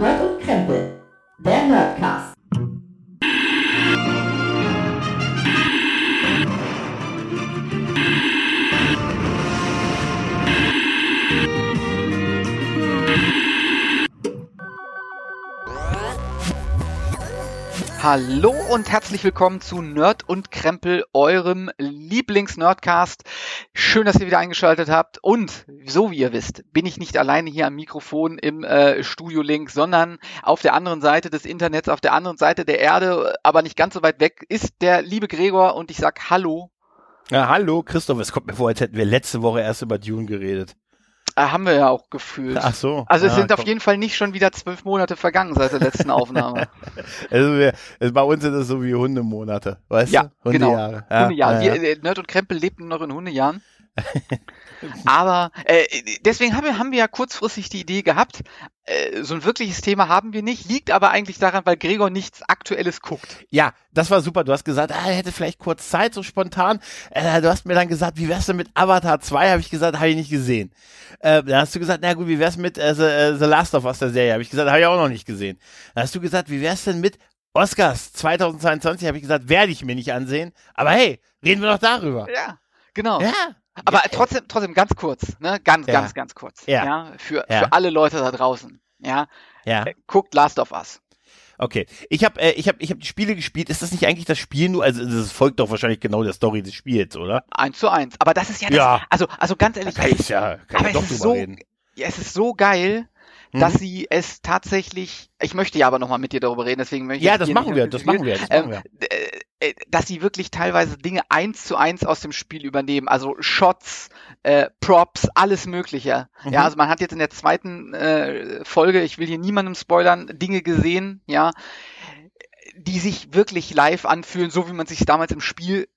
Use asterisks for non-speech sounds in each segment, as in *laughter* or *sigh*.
Nerd und Krempel, Hallo und herzlich willkommen zu Nerd und Krempel, eurem Lieblings-Nerdcast. Schön, dass ihr wieder eingeschaltet habt. Und so wie ihr wisst, bin ich nicht alleine hier am Mikrofon im äh, Studio Link, sondern auf der anderen Seite des Internets, auf der anderen Seite der Erde, aber nicht ganz so weit weg, ist der liebe Gregor und ich sag Hallo. Ja, hallo, Christoph. Es kommt mir vor, als hätten wir letzte Woche erst über Dune geredet. Äh, haben wir ja auch gefühlt. Ach so. Also es Ja, sind auf komm. jeden Fall nicht schon wieder zwölf Monate vergangen seit der letzten Aufnahme. *laughs* Also wir, also bei uns sind das so wie Hundemonate, weißt Ja, du? genau. Hundejahre. Ja, Hundejahr. ja, Wir, äh, Nerd und Krempel lebten noch in Hundejahren. *laughs* Aber äh, deswegen haben wir, haben wir ja kurzfristig die Idee gehabt, äh, so ein wirkliches Thema haben wir nicht, liegt aber eigentlich daran, weil Gregor nichts Aktuelles guckt. ja, das war super. Du hast gesagt, ah, er hätte vielleicht kurz Zeit, so spontan. Äh, du hast mir dann gesagt, wie wär's denn mit Avatar 2? Habe ich gesagt, habe ich nicht gesehen. Äh, dann hast du gesagt, na gut, wie wär's mit äh, The, äh, The Last of Us der Serie? Habe ich gesagt, habe ich auch noch nicht gesehen. Dann hast du gesagt, wie wär's denn mit Oscars 2022? Habe ich gesagt, werde ich mir nicht ansehen. Aber hey, reden wir doch darüber. Ja, genau. Ja. Aber Ja, trotzdem, trotzdem ganz kurz, ne? Ganz, Ja. ganz, ganz kurz. Ja. für, Ja. für alle Leute da draußen. Ja. Ja. Äh, Guckt Last of Us. Okay, ich habe äh, ich hab, ich hab die Spiele gespielt. Ist das nicht eigentlich das Spiel nur? Also das folgt doch wahrscheinlich genau der Story des Spiels, oder? Eins zu eins. Aber das ist ja das, Ja. also, also ganz ehrlich, Kann ich ja, kann Aber ich doch es ist drüber so- reden. ja, es ist so geil, Mhm. dass sie es tatsächlich, ich möchte ja aber nochmal mit dir darüber reden, deswegen möchte ich Ja, das hier machen wir, das machen wir, das machen wir. dass sie wirklich teilweise Dinge eins zu eins aus dem Spiel übernehmen, also Shots, äh, Props, alles Mögliche. Mhm. Ja, also man hat jetzt in der zweiten äh, Folge, ich will hier niemandem spoilern, Dinge gesehen, ja, die sich wirklich live anfühlen, so wie man sich damals im Spiel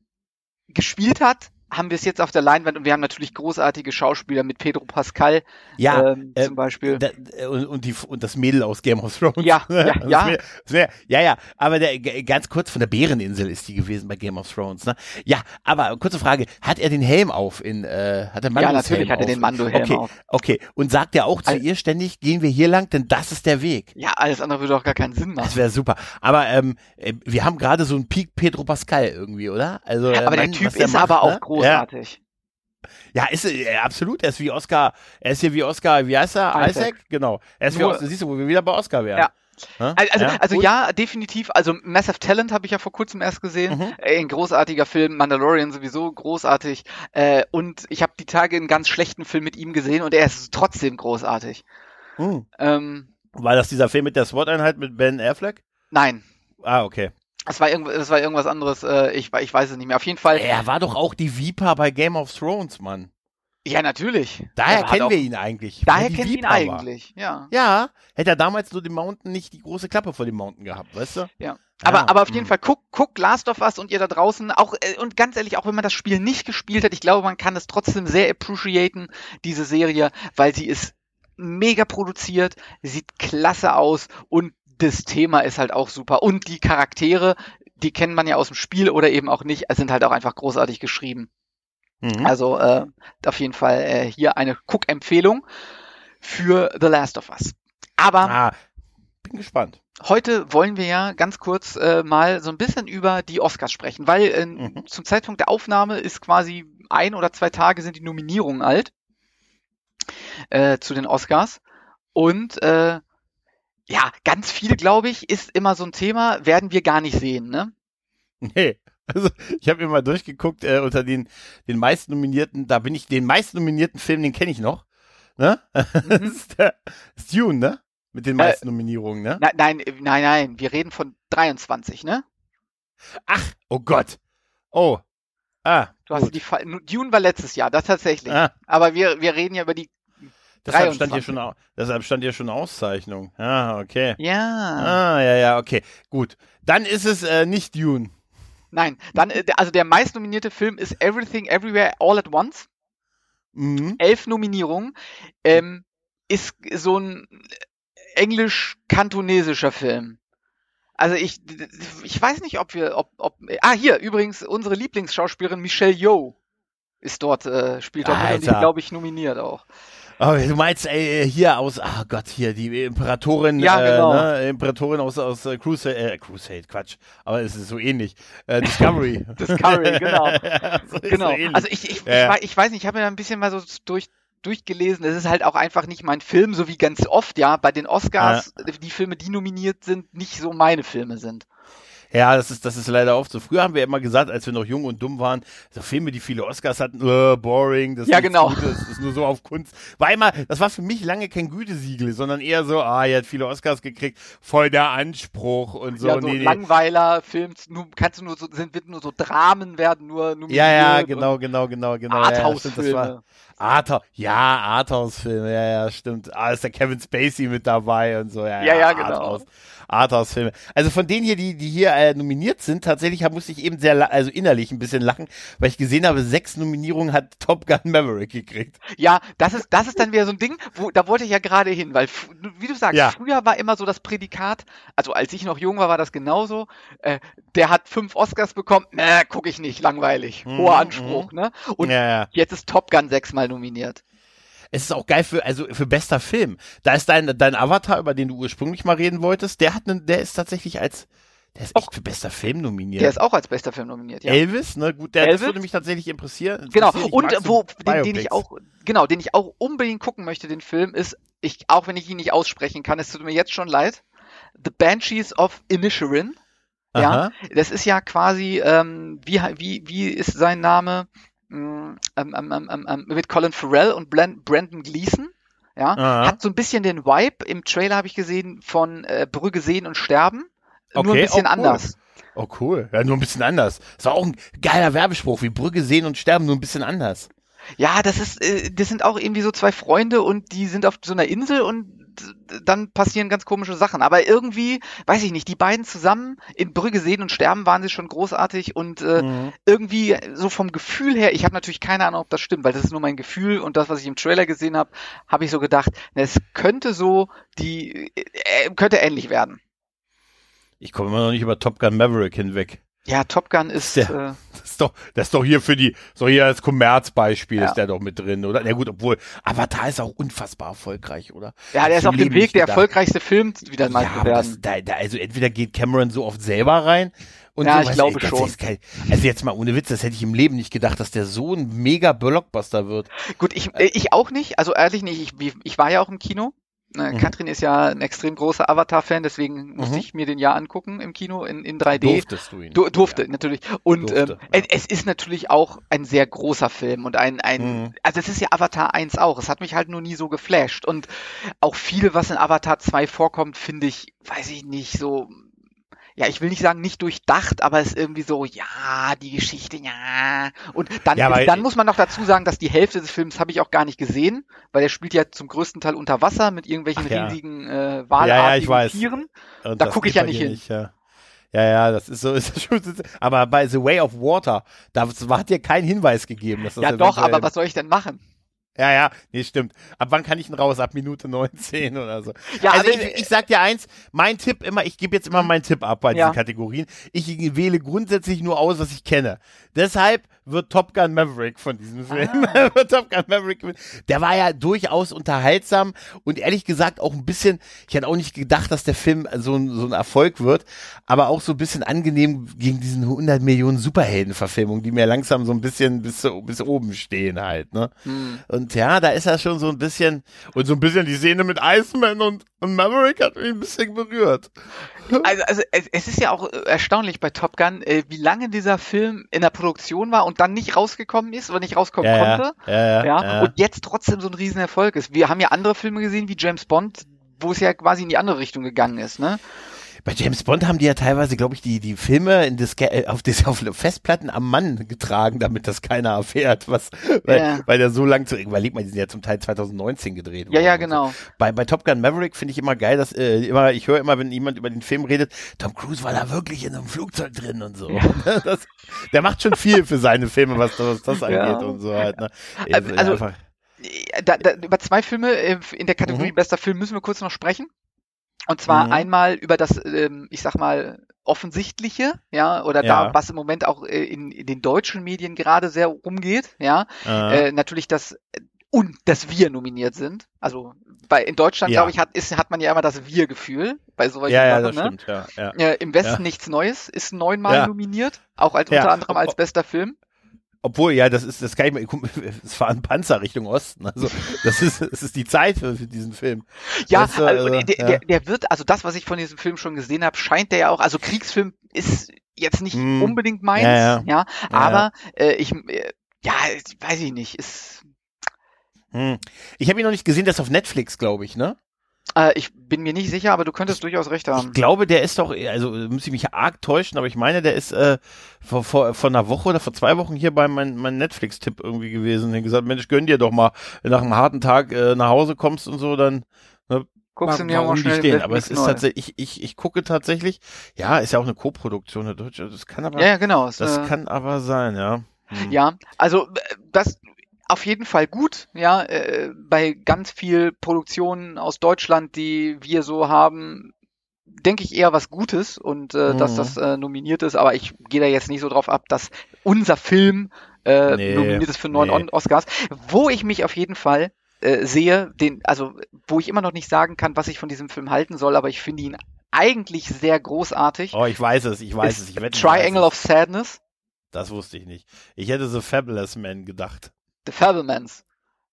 gespielt hat. Haben wir es jetzt auf der Leinwand und wir haben natürlich großartige Schauspieler mit Pedro Pascal Ja, ähm, äh, zum Beispiel. Da, äh, und, und, die, und das Mädel aus Game of Thrones. Ja, ja, *laughs* Das ja. das wär- ja, ja, aber der, ganz kurz von der Bäreninsel ist die gewesen bei Game of Thrones. Ne? Ja, aber kurze Frage, hat er den Helm auf in, äh, hat er Ja, Mandos natürlich Helm hat er auf? den Mando-Helm okay, auf. Okay, und sagt er auch zu Al- ihr ständig, gehen wir hier lang, denn das ist der Weg. Ja, alles andere würde auch gar keinen Sinn Das machen. wäre super. Aber ähm, äh, wir haben gerade so einen Peak Pedro Pascal irgendwie, oder? Also, äh, aber der Mann, Typ was der ist macht, aber auch ne? Großartig. Ja, ist äh, absolut. Er ist wie Oscar. Er ist hier wie Oscar. Wie heißt er? Isaac. Isaac. Genau. Er ist wie Nur- Oscar. Siehst du, wo wir wieder bei Oscar wären. Ja. Also, also gut. ja, definitiv. Also Massive Talent habe ich ja vor kurzem erst gesehen. Mhm. Ein großartiger Film, Mandalorian sowieso großartig. Äh, und ich habe die Tage einen ganz schlechten Film mit ihm gesehen und er ist trotzdem großartig. Hm. Ähm, War das dieser Film mit der SWAT-Einheit mit Ben Affleck? nein, Ah, okay. Es war, irgend, es war irgendwas anderes. Äh, ich, ich weiß es nicht mehr. Auf jeden Fall. Er war doch auch die Viper bei Game of Thrones, Mann. Ja, natürlich. Daher Er kennen auch- wir ihn eigentlich. Daher kennen wir ihn eigentlich. Ja. Ja, hätte er damals nur den Mountain nicht die große Klappe vor dem Mountain gehabt, weißt du? Ja. Aber, Ja, aber auf jeden hm. Fall, guck, guck Last of Us und ihr da draußen, auch, äh, und ganz ehrlich, auch wenn man das Spiel nicht gespielt hat, ich glaube, man kann es trotzdem sehr appreciaten, diese Serie, weil sie ist mega produziert, sieht klasse aus und das Thema ist halt auch super. Und die Charaktere, die kennt man ja aus dem Spiel oder eben auch nicht, sind halt auch einfach großartig geschrieben. Mhm. Also äh, auf jeden Fall äh, hier eine Cook-Empfehlung für The Last of Us. Aber ah, bin gespannt. Heute wollen wir ja ganz kurz äh, mal so ein bisschen über die Oscars sprechen, weil äh, Mhm. zum Zeitpunkt der Aufnahme ist quasi ein oder zwei Tage sind die Nominierungen alt äh, zu den Oscars. Und äh, ja, ganz viel, glaube ich, ist immer so ein Thema, werden wir gar nicht sehen, ne? Nee. Also, ich habe mir mal durchgeguckt, äh, unter den, den meisten nominierten, da bin ich, den meisten nominierten Film, den kenne ich noch. Ne? *laughs* Das ist, der, ist Dune, ne? Mit den Äh, meisten Nominierungen, ne? Nein, nein, äh, nein, nein, wir reden von 23, ne? Ach, oh Gott. Oh. Ah, Du hast die Fa Dune war letztes Jahr, das tatsächlich. ah Aber wir, wir reden ja über die. Deshalb, stand hier 23. schon, deshalb stand hier schon Auszeichnung. Ah, okay. Ja. Ah, ja, ja, okay. Gut. Dann ist es äh, nicht Dune. Nein, dann, äh, also der meistnominierte Film ist Everything Everywhere All at Once. Mhm. Elf Nominierungen. Ähm, ist so ein englisch-kantonesischer Film. Also ich, ich weiß nicht, ob wir, ob, ob, ah hier, übrigens unsere Lieblingsschauspielerin Michelle Yeoh ist dort, äh, spielt dort glaube ich, nominiert auch. Oh, du meinst ey, hier aus, ah Gott, hier die Imperatorin, Ja, genau. äh, ne, Imperatorin aus aus äh, Crusade, äh, Crusade, Quatsch, aber es ist so ähnlich. Äh, Discovery. *laughs* Discovery, genau. *laughs* Ja, so Genau. So. Also ich, ich, Ja, ja. ich, ich weiß nicht, ich habe mir da ein bisschen mal so durch durchgelesen. Es ist halt auch einfach nicht mein Film, so wie ganz oft, ja, bei den Oscars, die Filme, die nominiert sind, nicht so meine Filme sind. Ja, das ist, das ist leider oft so. Früher haben wir immer gesagt, als wir noch jung und dumm waren, so Filme, die viele Oscars hatten, äh, boring, das Ja, ist genau. Gutes, das ist nur so auf Kunst. War immer, das war für mich lange kein Gütesiegel, sondern eher so, ah, er hat viele Oscars gekriegt, voll der Anspruch und so. ja, so nee. Langweiler, Film, nur, kannst du nur so, sind, wird nur so Dramen werden nur nominiert. Ja, ja, genau, genau, genau, genau. Ja, ja, Arthouse, ja, Arthouse-Filme, ja, ja, stimmt. Ah, ist der Kevin Spacey mit dabei und so, ja, Ja, ja, genau. Arthouse. Arthouse-Filme. Also von denen hier, die, die hier äh, nominiert sind, tatsächlich musste ich eben sehr, also innerlich ein bisschen lachen, weil ich gesehen habe, sechs Nominierungen hat Top Gun Maverick gekriegt. Ja, das ist, das ist dann wieder so ein Ding, wo, da wollte ich ja gerade hin, weil, wie du sagst, Ja. früher war immer so das Prädikat, also als ich noch jung war, war das genauso, äh, der hat fünf Oscars bekommen, ne, guck ich nicht, langweilig, Mhm, hoher Anspruch, ne? Und ja, ja. jetzt ist Top Gun sechsmal nominiert. Es ist auch geil für, also für bester Film. Da ist dein, dein Avatar, über den du ursprünglich mal reden wolltest, der hat einen, der ist tatsächlich als, der ist echt für bester Film nominiert. Der ist auch als bester Film nominiert, ja. Elvis, ne, gut, der, Elvis? würde mich tatsächlich interessieren. Genau, und wo, den, den ich auch, genau, den ich auch unbedingt gucken möchte, den Film, ist, ich, auch wenn ich ihn nicht aussprechen kann, es tut mir jetzt schon leid, The Banshees of Inisherin. Ja, Aha. das ist ja quasi, ähm, wie, wie, wie ist sein Name? Ähm, ähm, ähm, ähm, ähm, mit Colin Farrell und Brandon Gleeson. Ja, Aha. hat so ein bisschen den Vibe, im Trailer habe ich gesehen, von äh, Brügge sehen und sterben. Nur Okay, ein bisschen oh, cool. anders. Oh, cool. Ja, nur ein bisschen anders. Das war auch ein geiler Werbespruch, wie Brügge sehen und sterben, nur ein bisschen anders. Ja, das ist, äh, das sind auch irgendwie so zwei Freunde und die sind auf so einer Insel und dann passieren ganz komische Sachen. Aber irgendwie, weiß ich nicht, die beiden zusammen in Brügge sehen und sterben waren sie schon großartig und äh, Mhm. irgendwie so vom Gefühl her, ich habe natürlich keine Ahnung, ob das stimmt, weil das ist nur mein Gefühl und das, was ich im Trailer gesehen habe, habe ich so gedacht, na, es könnte so die, äh, könnte ähnlich werden. Ich komme immer noch nicht über Top Gun Maverick hinweg. Ja, Top Gun ist, Ja. äh, ist doch, das ist doch hier für die, so hier als Kommerzbeispiel Ja. ist der doch mit drin, oder? Ja gut, obwohl, Avatar ist auch unfassbar erfolgreich, oder? ja, der ich ist auf dem Weg, der erfolgreichste Film wieder mal ja, zu aber werden. das, da, da, also entweder geht Cameron so oft selber rein und Ja, so, ich weißt glaube ey, schon. Geil. Also jetzt mal ohne Witz, das hätte ich im Leben nicht gedacht, dass der so ein mega Blockbuster wird. Gut, ich, äh, ich auch nicht, also ehrlich nicht. Ich, ich war ja auch im Kino. Äh, Mhm. Katrin ist ja ein extrem großer Avatar-Fan, deswegen musste Mhm. ich mir den ja angucken im Kino in, in 3D. Durftest du ihn? Du, durfte, Ja. natürlich. Und Durfte, ähm, ja. es, es ist natürlich auch ein sehr großer Film und ein, ein Mhm. also es ist ja Avatar 1 auch. Es hat mich halt nur nie so geflasht. Und auch viel, was in Avatar 2 vorkommt, finde ich, weiß ich nicht, so, ja, ich will nicht sagen nicht durchdacht, aber es ist irgendwie so, ja, die Geschichte, ja. Und dann, Ja, dann muss man noch dazu sagen, dass die Hälfte des Films habe ich auch gar nicht gesehen, weil der spielt ja zum größten Teil unter Wasser mit irgendwelchen Ach ja. riesigen äh, Ja, Walartigen ja, ich weiß. Tieren. Und Da das guck ich ja nicht hin. ja. ja, ja, das ist so, *laughs* ist das schon, aber bei The Way of Water, da hat dir kein Hinweis gegeben, dass das Ja doch, aber was soll ich denn machen? Ja, ja, nee, stimmt. Ab wann kann ich ihn raus? Ab Minute 19 oder so. Ja, also aber- ich, ich sag dir eins, mein Tipp immer, ich gebe jetzt immer meinen Tipp ab bei Ja. diesen Kategorien. Ich wähle grundsätzlich nur aus, was ich kenne. Deshalb wird Top Gun Maverick von diesem Film. Ah. *laughs* wird Top Gun Maverick. Der war ja durchaus unterhaltsam und ehrlich gesagt auch ein bisschen, ich hätte auch nicht gedacht, dass der Film so ein, so ein Erfolg wird, aber auch so ein bisschen angenehm gegen diesen 100 Millionen Superheldenverfilmungen, die mir langsam so ein bisschen bis, bis oben stehen halt, ne? Hm. Und ja, da ist er schon so ein bisschen, und so ein bisschen die Szene mit Iceman und, und Maverick hat mich ein bisschen berührt. Also, also es, es ist ja auch äh, erstaunlich bei Top Gun, äh, wie lange dieser Film in der Produktion war und dann nicht rausgekommen ist oder nicht rauskommen ja, konnte. Ja, ja, Ja, ja. und jetzt trotzdem so ein Riesenerfolg ist. Wir haben ja andere Filme gesehen wie James Bond, wo es ja quasi in die andere Richtung gegangen ist, ne? Bei James Bond haben die ja teilweise, glaube ich, die, die Filme in Diske äh, auf, das, auf Festplatten am Mann getragen, damit das keiner erfährt, was, weil, Ja. weil der so lang zu, überleg mal, die sind ja zum Teil 2019 gedreht Ja, ja, und so. genau. Bei, bei Top Gun Maverick finde ich immer geil, dass äh, immer, ich höre immer, wenn jemand über den Film redet, Tom Cruise war da wirklich in einem Flugzeug drin und so. *laughs* Das, der macht schon viel für seine Filme, was, was das angeht Ja. und so halt. Ne? Also- also- einfach, Da, da, über zwei Filme äh, in der Kategorie Mhm. bester Film müssen wir kurz noch sprechen. Und zwar Mhm. einmal über das, ähm, ich sag mal, offensichtliche, ja, oder Ja. da, was im Moment auch äh, in, in den deutschen Medien gerade sehr rumgeht, ja, Äh, äh, natürlich das und dass wir nominiert sind. Also bei in Deutschland, Ja. glaube ich, hat, ist, hat man ja immer das Wir-Gefühl bei solchen ja, ja, das ne? stimmt, ja, ja. Äh, Im Westen nichts Neues, ist neunmal nominiert, auch als unter anderem als bester Film. Obwohl, ja, das ist, das kann ich mal, *laughs* es war ein Panzer Richtung Osten, also, das ist, es ist die Zeit für, für diesen Film. Ja, Weißt du, also, also, der, ja. der, der wird, also das, was ich von diesem Film schon gesehen habe, scheint der ja auch, also Kriegsfilm ist jetzt nicht Hm. unbedingt meins, Ja, ja, ja. Ja, aber Äh, ich, äh, ja, weiß ich nicht, ist, Hm. Ich habe ihn noch nicht gesehen, der ist auf Netflix, glaube ich, ne? Äh, ich bin mir nicht sicher, aber du könntest durchaus recht Ich haben. glaube, der ist doch, also muss ich mich arg täuschen, aber ich meine, der ist äh, vor, vor, vor einer Woche oder vor zwei Wochen hier bei meinem mein Netflix-Tipp irgendwie gewesen. Der hat gesagt, Mensch, gönn dir doch mal, wenn du nach einem harten Tag äh, nach Hause kommst und so, dann Guckst du mir mal warum schnell? Netflix Aber es ist neu. tatsächlich, ich, ich, ich gucke tatsächlich, ja, ist ja auch eine Co-Produktion, eine deutsche, das kann aber, Ja, ja, genau. das äh, kann aber sein, ja. Hm. Ja, also äh, das auf jeden Fall gut, ja, äh, bei ganz viel Produktionen aus Deutschland, die wir so haben, denke ich eher was Gutes und äh, dass Mhm. das äh, nominiert ist, aber ich gehe da jetzt nicht so drauf ab, dass unser Film äh, Nee, nominiert ist für neun nee. Oscars, wo ich mich auf jeden Fall äh, sehe, den, also wo ich immer noch nicht sagen kann, was ich von diesem Film halten soll, aber ich finde ihn eigentlich sehr großartig. Oh, ich weiß es, ich weiß es, ich wette, Triangle of Sadness, Das wusste ich nicht. Ich hätte The Fabulous Man gedacht. The Fablemans.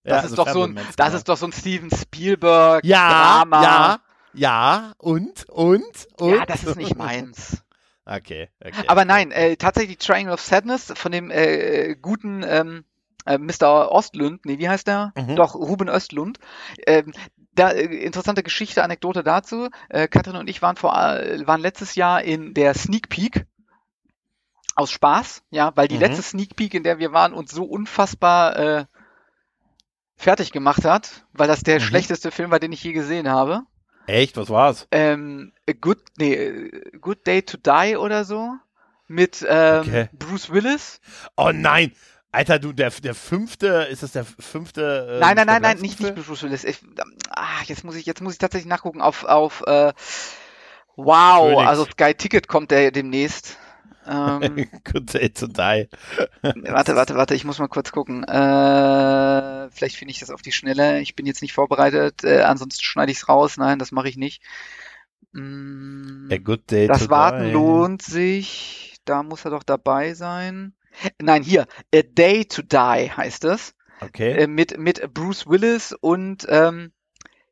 Das Ja, ist doch so ein, das genau. ist doch so ein Steven Spielberg ja, Drama. ja, ja, und, und, und. Ja, das ist nicht meins. *laughs* Okay, okay. Aber nein, äh, tatsächlich Triangle of Sadness von dem äh, guten ähm, äh, Mr. Ostlund, nee, wie heißt der? Mhm. Doch, Ruben Östlund. Ähm, da, äh, interessante Geschichte, Anekdote dazu. Äh, Katrin und ich waren vor äh, waren letztes Jahr in der Sneak Peek aus Spaß, ja, weil die Mhm. letzte Sneak Peek, in der wir waren, uns so unfassbar äh, fertig gemacht hat, weil das der Mhm. schlechteste Film war, den ich je gesehen habe. Echt, was war's? ähm, A Good, nee, Good Day to Die oder so mit ähm, Okay. Bruce Willis. Oh nein! Alter, du, der, der fünfte, ist das der fünfte? Äh, nein, nein, nein, nein, nicht, nicht Bruce Willis. Ich, ah, jetzt muss ich, jetzt muss ich tatsächlich nachgucken auf, auf äh, Wow, Phoenix. also Sky Ticket kommt der demnächst. Ähm, *laughs* Good Day to Die. *laughs* warte, warte, warte, ich muss mal kurz gucken. Äh, vielleicht finde ich das auf die Schnelle. Ich bin jetzt nicht vorbereitet. Äh, ansonsten schneide ich es raus. Nein, das mache ich nicht. Mm. A Good Day to Das Warten Die. lohnt sich. Da muss er doch dabei sein. Nein, hier. A Day to Die heißt es. Okay. Äh, mit, mit Bruce Willis und ähm,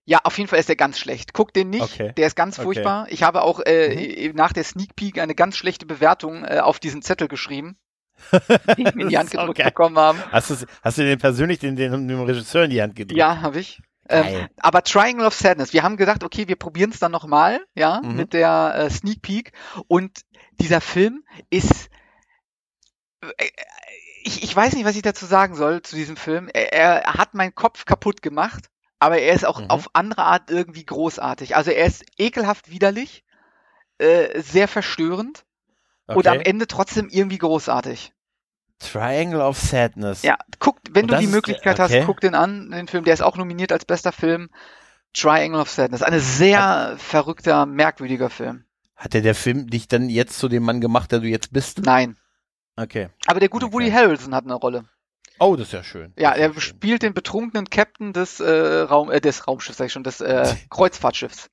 ja, auf jeden Fall ist der ganz schlecht. Guck den nicht. Okay. Der ist ganz Okay. furchtbar. Ich habe auch äh, Mhm. äh, nach der Sneak Peek eine ganz schlechte Bewertung äh, auf diesen Zettel geschrieben, *laughs* die ich mir in die Hand gedrückt geil. bekommen haben. Hast, du, hast du den persönlich den, den, dem Regisseur in die Hand gedrückt? Ja, habe ich. Ähm, aber Triangle of Sadness, wir haben gedacht, okay, wir probieren es dann nochmal, ja, Mhm. mit der äh, Sneak Peek. Und dieser Film ist. äh, Ich, ich weiß nicht, was ich dazu sagen soll zu diesem Film. Er, er hat meinen Kopf kaputt gemacht, aber er ist auch Mhm. auf andere Art irgendwie großartig. Also er ist ekelhaft widerlich, äh, sehr verstörend und am Okay. Ende trotzdem irgendwie großartig. Triangle of Sadness. Ja, guck, wenn Und du die Möglichkeit okay. hast, guck den an, den Film, der ist auch nominiert als bester Film. Triangle of Sadness. Eine sehr verrückter, merkwürdiger Film. Hat der der Film dich dann jetzt zu dem Mann gemacht, der du jetzt bist? Nein. Okay. Aber der gute Okay. Woody Harrelson hat eine Rolle. Oh, das ist ja schön. Ja, er schön. spielt den betrunkenen Captain des äh, Raum, äh, des Raumschiffs, sag ich schon, des äh, *laughs* Kreuzfahrtschiffs.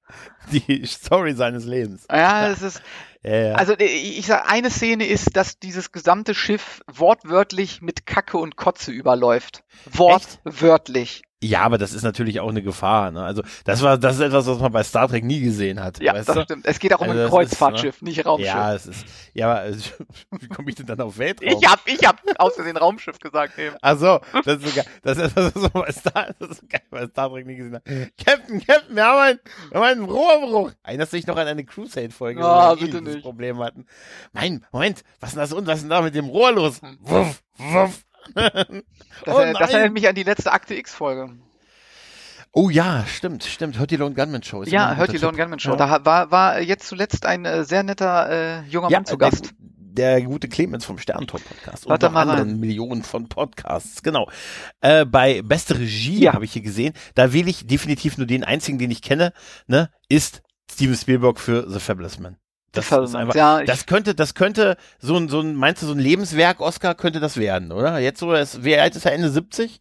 die Story seines Lebens. Ja, es ist, Ja, ja. also äh, ich sag, eine Szene ist, dass dieses gesamte Schiff wortwörtlich mit Kacke und Kotze überläuft. Wortwörtlich. Ja, aber das ist natürlich auch eine Gefahr. Ne? Also das war, das ist etwas, was man bei Star Trek nie gesehen hat. Ja, das du? stimmt. Es geht auch um Also ein das ist, Kreuzfahrtschiff, nicht Raumschiff. Ja, es ist. Ja, aber also, *laughs* wie komme ich denn dann auf Weltraum? Ich hab, ich hab aus Versehen Raumschiff gesagt eben. Ach so, das ist sogar, das ist etwas, was man bei Star, das ist geil, bei Star Trek nie gesehen hat. Captain, Captain, wir haben einen, wir haben einen Rohrbruch. Erinnerst du dich noch an eine Crusade-Folge, Ah, wo wir ein ähnliches nicht. Problem hatten? Mein, Moment, was ist denn das und was ist denn da mit dem Rohr los? Hm. Wuff, wuff. Das, oh, er- das erinnert mich an die letzte Akte X-Folge. oh ja, stimmt, stimmt. Hört die Lone Gunman Show. Ist Ja, hört die Lone. Gunman Show. Ja. Da war, war jetzt zuletzt ein äh, sehr netter äh, junger Ja, Mann zu der, Gast. der gute Clemens vom Sterntop-Podcast und Warte noch mal anderen rein. Millionen von Podcasts, genau. Äh, bei Beste Regie Ja. habe ich hier gesehen, da wähle ich definitiv nur den einzigen, den ich kenne, ne, ist Steven Spielberg für The Fabulous Man. Das, ist einfach, ja, das könnte, das könnte so ein, so ein, meinst du, so ein Lebenswerk Oscar könnte das werden, oder? Jetzt so, ist, wie alt ist er? Ende 70?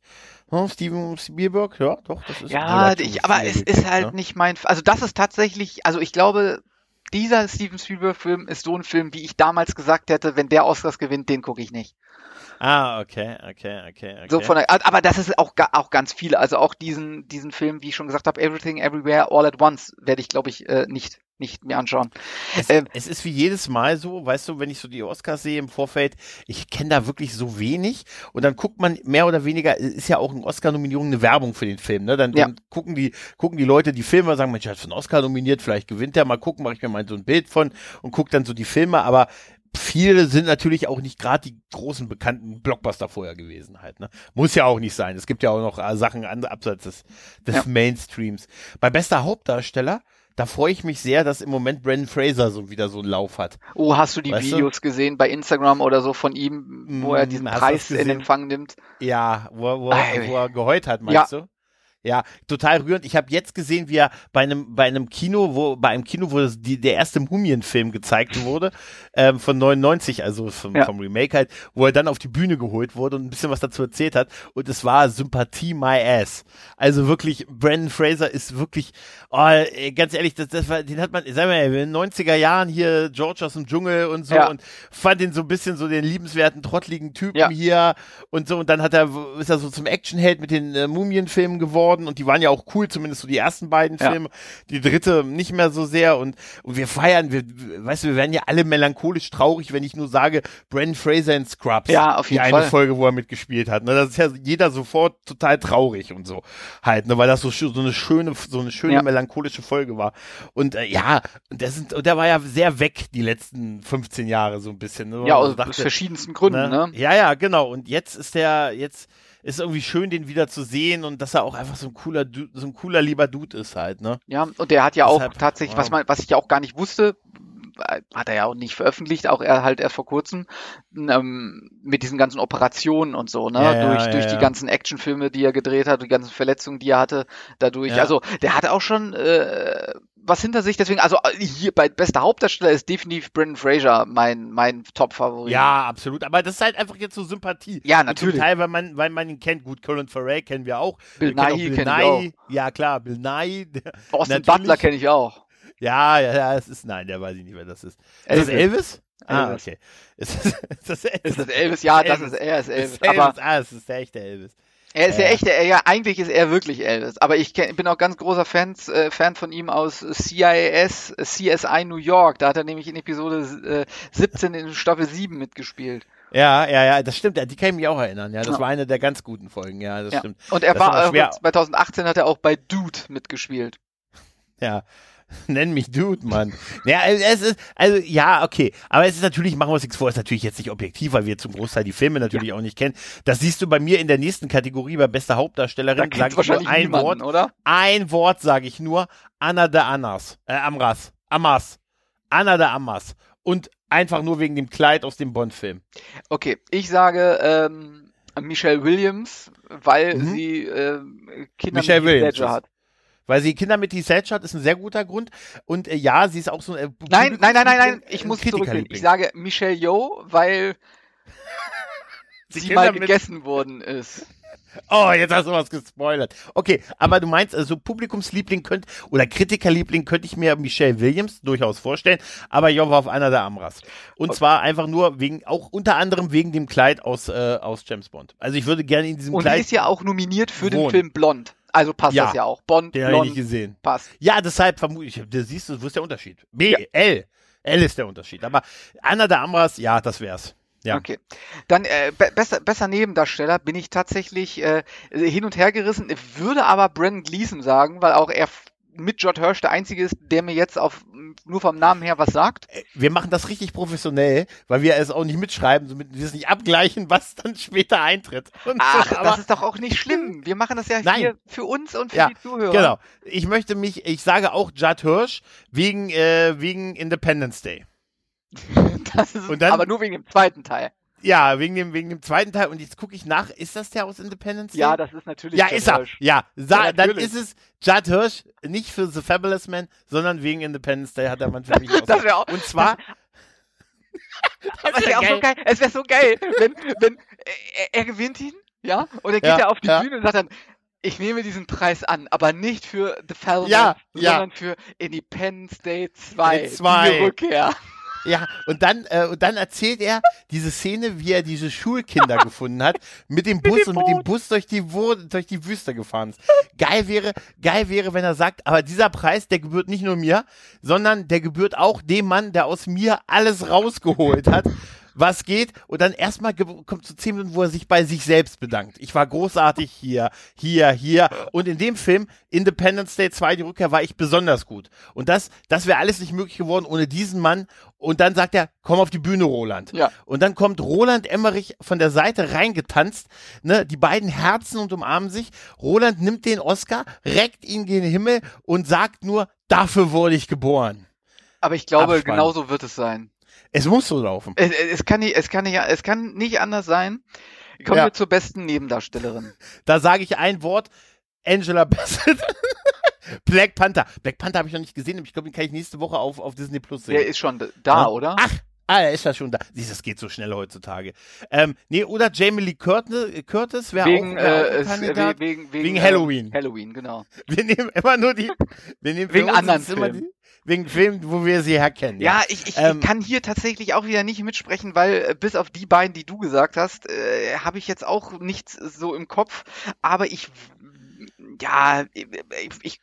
Hm, Steven Spielberg? Ja, doch, das ist Ja, ich, aber es ist halt ne? nicht mein, also das ist tatsächlich, also ich glaube, dieser Steven Spielberg-Film ist so ein Film, wie ich damals gesagt hätte, wenn der Oscars gewinnt, den gucke ich nicht. Ah, okay, okay, okay, okay. So von der, aber das ist auch, auch ganz viele. Also auch diesen, diesen Film, wie ich schon gesagt habe, Everything Everywhere All at Once, werde ich, glaube ich, äh, nicht, nicht mir anschauen. Es, Ähm, es ist wie jedes Mal so, weißt du, wenn ich so die Oscars sehe im Vorfeld, ich kenne da wirklich so wenig und dann guckt man mehr oder weniger, ist ja auch eine Oscar-Nominierung eine Werbung für den Film, ne? Dann, Ja. dann gucken die, gucken die Leute die Filme, sagen, Mensch, er hat für einen Oscar nominiert, vielleicht gewinnt er, mal gucken, mache ich mir mal so ein Bild von und guck dann so die Filme, aber viele sind natürlich auch nicht gerade die großen bekannten Blockbuster vorher gewesen halt, ne? Muss ja auch nicht sein. Es gibt ja auch noch äh, Sachen an, abseits des, des Ja. Mainstreams. Bei bester Hauptdarsteller, da freue ich mich sehr, dass im Moment Brandon Fraser so wieder so einen Lauf hat. Oh, hast du die Weißt du? Videos gesehen bei Instagram oder so von ihm, wo er Mm, diesen du Preis in? Empfang nimmt? Ja, wo, er- wo, wo er geheult hat, meinst du? Ja, total rührend. Ich habe jetzt gesehen, wie er bei einem bei einem Kino, wo bei einem Kino, wo das, die, der erste Mumienfilm gezeigt wurde, ähm, von 99, also vom, Ja. vom Remake halt, wo er dann auf die Bühne geholt wurde und ein bisschen was dazu erzählt hat. Und es war Sympathie my ass. Also wirklich, Brandon Fraser ist wirklich, oh, ganz ehrlich, das, das war, den hat man, sagen wir mal, in den 90er Jahren hier George aus dem Dschungel und so Ja. und fand ihn so ein bisschen so den liebenswerten, trottligen Typen Ja. hier und so und dann hat er, ist er so zum Actionheld mit den äh, Mumienfilmen geworden und die waren ja auch cool, zumindest so die ersten beiden Ja. Filme, die dritte nicht mehr so sehr und, und wir feiern, wir, weißt du, wir werden ja alle melancholisch traurig, wenn ich nur sage, Brandon Fraser in Scrubs. Ja, auf die jeden eine Fall. Folge, wo er mitgespielt hat. Ne? Das ist ja jeder sofort total traurig und so halt, ne? weil das so, so eine schöne, so eine schöne Ja. melancholische Folge war. Und äh, ja, und der, sind, der war ja sehr weg die letzten 15 Jahre so ein bisschen. Ne? Ja, aus, dachte, verschiedensten Gründen, ne? Ja, ja, genau. Und jetzt ist der, jetzt ist irgendwie schön, den wieder zu sehen und dass er auch einfach so ein cooler, Du- so ein cooler lieber Dude ist halt, ne? Ja, und der hat ja auch Deshalb, tatsächlich, was wow. man, was ich ja auch gar nicht wusste, hat er ja auch nicht veröffentlicht, auch er halt erst vor kurzem, ähm, mit diesen ganzen Operationen und so, ne? Ja, ja, durch ja, durch die ja. ganzen Actionfilme, die er gedreht hat, die ganzen Verletzungen, die er hatte, dadurch. Ja. Also der hatte auch schon äh, was hinter sich, deswegen, also äh, hier bei bester Hauptdarsteller ist definitiv Brendan Fraser mein, mein Top-Favorit. Ja, absolut. Aber das ist halt einfach jetzt so Sympathie. Ja, Und natürlich. Zum Teil, weil man, weil man ihn kennt. Gut, Colin Farrell kennen wir auch. Bill Wir kennen auch Nighy Bill kenn ich Nighy. Ja, klar, Bill Nye. der- *laughs* Austin. Butler kenne ich auch. Ja, ja, ja, es ist, nein, der weiß ich nicht, wer das ist. Ist das Elvis. Elvis? Ah, Elvis. okay. *laughs* Ist das, ist das Elvis? Ist das Elvis? Ja, das Elvis. ist er, ist Elvis. Ist Aber ah, es ist der echte Elvis. Er ist ja echt, er, ja, eigentlich ist er wirklich Elvis. Aber ich kenn, bin auch ganz großer Fans, äh, Fan von ihm aus CIS, CSI New York. Da hat er nämlich in Episode äh, 17 in Staffel 7 mitgespielt. Ja, ja, ja, das stimmt. Die kann ich mich auch erinnern. Ja, das Ja. war eine der ganz guten Folgen. Ja, das Ja. stimmt. Und er Das war schwer. 2018 hat er auch bei Dude mitgespielt. Ja. *laughs* Nenn mich Dude, Mann. Ja, es ist, also, ja, okay. Aber es ist natürlich, machen wir uns nichts vor, es ist natürlich jetzt nicht objektiv, weil wir zum Großteil die Filme natürlich auch nicht kennen. Das siehst du bei mir in der nächsten Kategorie bei bester Da Hauptdarstellerin. Sag kennt ich wahrscheinlich nur ein niemanden, Wort. oder? Ein Wort sage ich nur. Anna de Annas. Äh, Amras. Amas. Anna de Amas. Und einfach nur wegen dem Kleid aus dem Bond-Film. Okay, ich sage ähm, Michelle Williams, weil Mhm. sie äh, Kinder Michelle mit Williams hat. Weil sie Kinder mit Heath Ledger hat, ist ein sehr guter Grund. Und äh, ja, sie ist auch so ein. Äh, Nein, nein, nein, nein, nein, ich muss zurückgehen. Ich sage Michelle Yeoh, weil Die *laughs* sie Kinder mal gegessen worden ist. *laughs* Oh, jetzt hast du was gespoilert. Okay, aber du meinst, also Publikumsliebling könnte oder Kritikerliebling könnte ich mir Michelle Williams durchaus vorstellen, aber ich war auf einer der Amras. Und zwar einfach nur wegen, auch unter anderem wegen dem Kleid aus, äh, aus James Bond. Also ich würde gerne in diesem Und die Kleid. ist ja auch nominiert für den wohnen. Film Blond. Also passt Ja. das ja auch. Bond, den habe ich nicht Blond, gesehen. passt. Ja, deshalb vermute ich, du siehst du, wo ist der Unterschied? B, Ja. L. L ist der Unterschied. Aber Anna der Amras, ja, das wär's. Ja. Okay. Dann äh, be besser, besser Nebendarsteller bin ich tatsächlich äh, hin und her gerissen, würde aber Brendan Gleeson sagen, weil auch er mit George Hirsch der einzige ist, der mir jetzt auf nur vom Namen her was sagt. Wir machen das richtig professionell, weil wir es auch nicht mitschreiben, damit wir es nicht abgleichen, *laughs* was dann später eintritt. Und Ach, so, das ist doch auch nicht schlimm. Wir machen das ja Nein. hier für uns und für Ja, die Zuhörer. Genau. Ich möchte mich, ich sage auch Judd Hirsch wegen, äh, wegen Independence Day. *laughs* Das ist Und dann- aber nur wegen dem zweiten Teil. Ja, wegen dem, wegen dem zweiten Teil. Und jetzt gucke ich nach, ist das der aus Independence Day? Ja, das ist natürlich. ja, Judd ist er. Hirsch. Ja, Ja, dann ist es Judd Hirsch, nicht für The Fabulous Man, sondern wegen Independence Day hat der Mann für mich *laughs* Das auch- Und zwar, *laughs* es wäre auch so geil. Es wäre so geil, wenn, wenn er, er gewinnt ihn, ja, und dann geht Ja, er auf die ja. Bühne und sagt dann, ich nehme diesen Preis an, aber nicht für The Falcon, Ja, ja. sondern für Independence Day 2, Day 2. die Rückkehr. Ja, und dann, äh, und dann erzählt er diese Szene, wie er diese Schulkinder *laughs* gefunden hat, mit dem Bus und mit dem. Bus durch die, Wo durch die Wüste gefahren ist. Geil wäre, geil wäre, wenn er sagt, aber dieser Preis, der gebührt nicht nur mir, sondern der gebührt auch dem Mann, der aus mir alles rausgeholt hat. Was geht und dann erstmal kommt zu zehn Minuten, wo er sich bei sich selbst bedankt. Ich war großartig hier, hier, hier. Und in dem Film, Independence Day 2, die Rückkehr, war ich besonders gut. Und das, das wäre alles nicht möglich geworden ohne diesen Mann. Und dann sagt er, komm auf die Bühne, Roland. Ja. Und dann kommt Roland Emmerich von der Seite reingetanzt. Ne, die beiden herzen und umarmen sich. Roland nimmt den Oscar, reckt ihn gen Himmel und sagt nur, dafür wurde ich geboren. Aber ich glaube, Abspann. genau so wird es sein. Es muss so laufen. Es, es, kann nicht, es, kann nicht, es kann nicht anders sein. Kommen Ja. wir zur besten Nebendarstellerin. Da sage ich ein Wort, Angela *laughs* Bassett. Black Panther. Black Panther habe ich noch nicht gesehen, ich glaube, den kann ich nächste Woche auf, auf Disney Plus sehen. Der ist schon da, Ja. oder? Ach, ah, er ist ja schon da. Siehst, das geht so schnell heutzutage. Ähm, nee, oder Jamie Lee Curtis, wäre wegen, auch, wär auch äh, wegen, wegen, Wegen äh, Halloween. Halloween, genau. Wir nehmen immer nur die, wir nehmen Wegen anderen Filmen. Wegen Filmen, wo wir sie herkennen. Ja, ich, ich, Ähm, ich kann hier tatsächlich auch wieder nicht mitsprechen, weil äh, bis auf die beiden, die du gesagt hast, äh, habe ich jetzt auch nichts so im Kopf. Aber ich, ja, ich, ich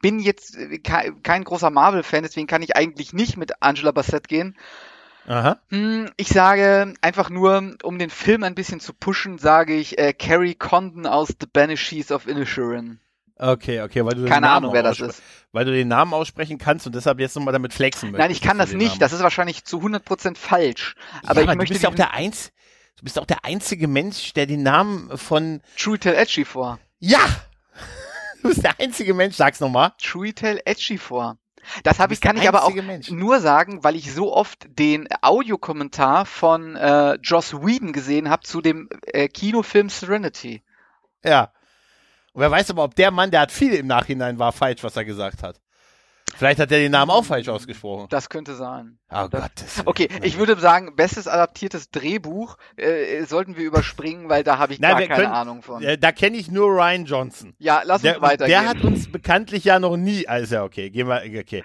bin jetzt ke- kein großer Marvel-Fan, deswegen kann ich eigentlich nicht mit Angela Bassett gehen. Aha. Hm, Ich sage einfach nur, um den Film ein bisschen zu pushen, sage ich äh, Carrie Condon aus The Banshees of Inisherin. Okay, okay, weil du den Keine Namen Ahnung, wer das ist. Weil du den Namen aussprechen kannst und deshalb jetzt nochmal damit flexen möchtest. Nein, ich kann das nicht. Namen- Das ist wahrscheinlich zu 100% falsch. Aber ja, ich aber möchte du bist ja auch der Einz, du bist auch der einzige Mensch, der den Namen von, Truitel Edgy vor. ja! *laughs* Du bist der einzige Mensch, sag's nochmal. Truitel Edgy vor. Das habe ich, kann ich aber auch Mensch. nur sagen, weil ich so oft den Audiokommentar von äh, Joss Whedon gesehen habe zu dem äh, Kinofilm Serenity. Ja. Und wer weiß aber, ob der Mann, der hat viel im Nachhinein war, falsch, was er gesagt hat. Vielleicht hat er den Namen auch falsch ausgesprochen. Das könnte sein. Oh Das- Gott. Okay, ich würde sagen, bestes adaptiertes Drehbuch äh, sollten wir überspringen, weil da habe ich Nein, gar keine können- Ahnung von. Äh, da kenne ich nur Ryan Johnson. Ja, lass Der, uns weitergehen. der hat uns bekanntlich ja noch nie, also ja, okay, gehen wir, okay.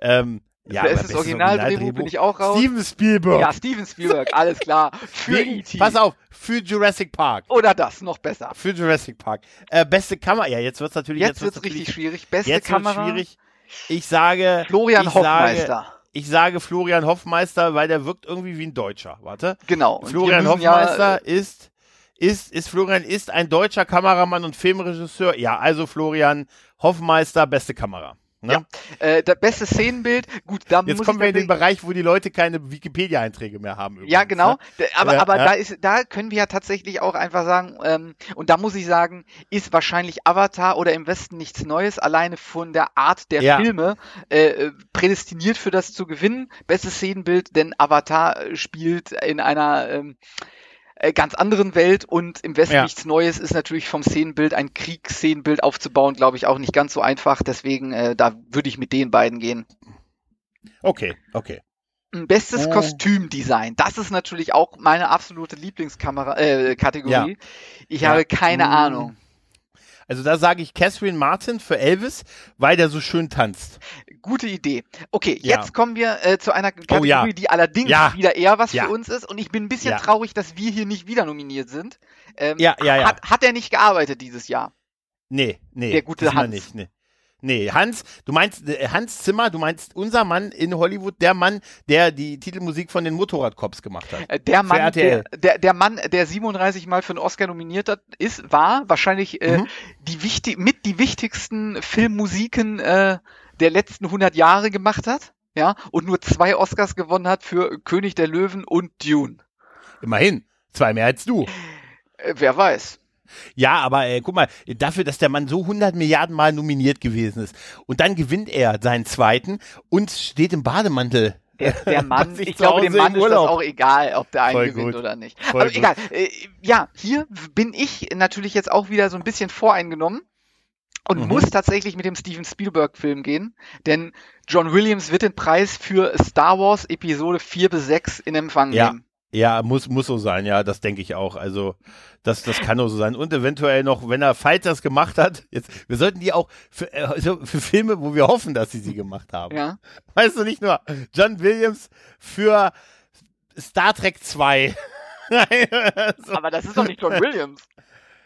Ähm, ja, aber bestes Originaldrehbuch bin ich auch raus. Steven Spielberg. Ja, Steven Spielberg, alles klar. Für E.T. pass auf, für Jurassic Park. Oder das, noch besser. Für Jurassic Park. Äh, beste Kamera, ja, jetzt wird's natürlich, Jetzt wird's wird's richtig schwierig. Beste Jetzt wird's Kamera. schwierig. Ich sage, Florian ich Hoffmeister. Sage, ich sage Florian Hoffmeister, weil der wirkt irgendwie wie ein Deutscher. Warte. genau. Florian müssen ja, Hoffmeister ist, ist, ist Florian ist ein deutscher Kameramann und Filmregisseur. Ja, also Florian Hoffmeister, beste Kamera. Ne? Ja, Äh, das beste Szenenbild, gut, da Jetzt kommen wir in den Bereich, wo die Leute keine Wikipedia-Einträge mehr haben. Ja, übrigens, genau. Ne? Aber, Ja, aber ja. da ist, da können wir ja tatsächlich auch einfach sagen, ähm, und da muss ich sagen, ist wahrscheinlich Avatar oder im Westen nichts Neues, alleine von der Art der Ja. Filme äh, äh, prädestiniert für das zu gewinnen. Bestes Szenenbild, denn Avatar spielt in einer ähm, äh, ganz anderen Welt und im Westen Ja. nichts Neues ist natürlich vom Szenenbild ein Kriegsszenenbild aufzubauen, glaube ich, auch nicht ganz so einfach. Deswegen, äh, da würde ich mit den beiden gehen. Okay, okay. Bestes Oh. Kostümdesign. Das ist natürlich auch meine absolute Lieblingskamera äh, Kategorie. Ich Ja. habe keine Mm. Ahnung. Also da sage ich Catherine Martin für Elvis, weil der so schön tanzt. Gute Idee. Okay, Ja. jetzt kommen wir äh, zu einer Kategorie, Oh, ja. die allerdings Ja. wieder eher was für uns ist. Und ich bin ein bisschen traurig, dass wir hier nicht wieder nominiert sind. Ähm, Ja, ja, ja. Hat, hat er nicht gearbeitet dieses Jahr? Nee, nee. Der gute Hans. Nicht, nee. Nee, Hans, du meinst äh, Hans Zimmer, du meinst unser Mann in Hollywood, der Mann, der die Titelmusik von den Motorradcops gemacht hat. Äh, Der Mann, der, der, der Mann, der 37 Mal für einen Oscar nominiert hat, ist, war wahrscheinlich äh, Mhm. die wichtig, mit die wichtigsten Filmmusiken äh, der letzten 100 Jahre gemacht hat. Ja, und nur zwei Oscars gewonnen hat für König der Löwen und Dune. Immerhin, zwei mehr als du. Äh, wer weiß. Ja, aber äh, guck mal, dafür, dass der Mann so 100 Milliarden Mal nominiert gewesen ist und dann gewinnt er seinen zweiten und steht im Bademantel der, der *laughs* Mann, ich zu glaube, dem Mann ist das auch egal, ob der einen gewinnt oder nicht. Voll Aber gut. egal. Äh, ja, hier bin ich natürlich jetzt auch wieder so ein bisschen voreingenommen und Mhm. muss tatsächlich mit dem Steven Spielberg-Film gehen, denn John Williams wird den Preis für Star Wars Episode 4 bis 6 in Empfang Ja. nehmen. Ja, muss, muss so sein, ja, das denke ich auch. Also, das, das kann nur so sein. Und eventuell noch, wenn er Fight das gemacht hat, jetzt, wir sollten die auch für, äh, also für Filme, wo wir hoffen, dass sie sie gemacht haben. Ja. Weißt du, nicht nur John Williams für Star Trek 2. *laughs* so. Aber das ist doch nicht John Williams.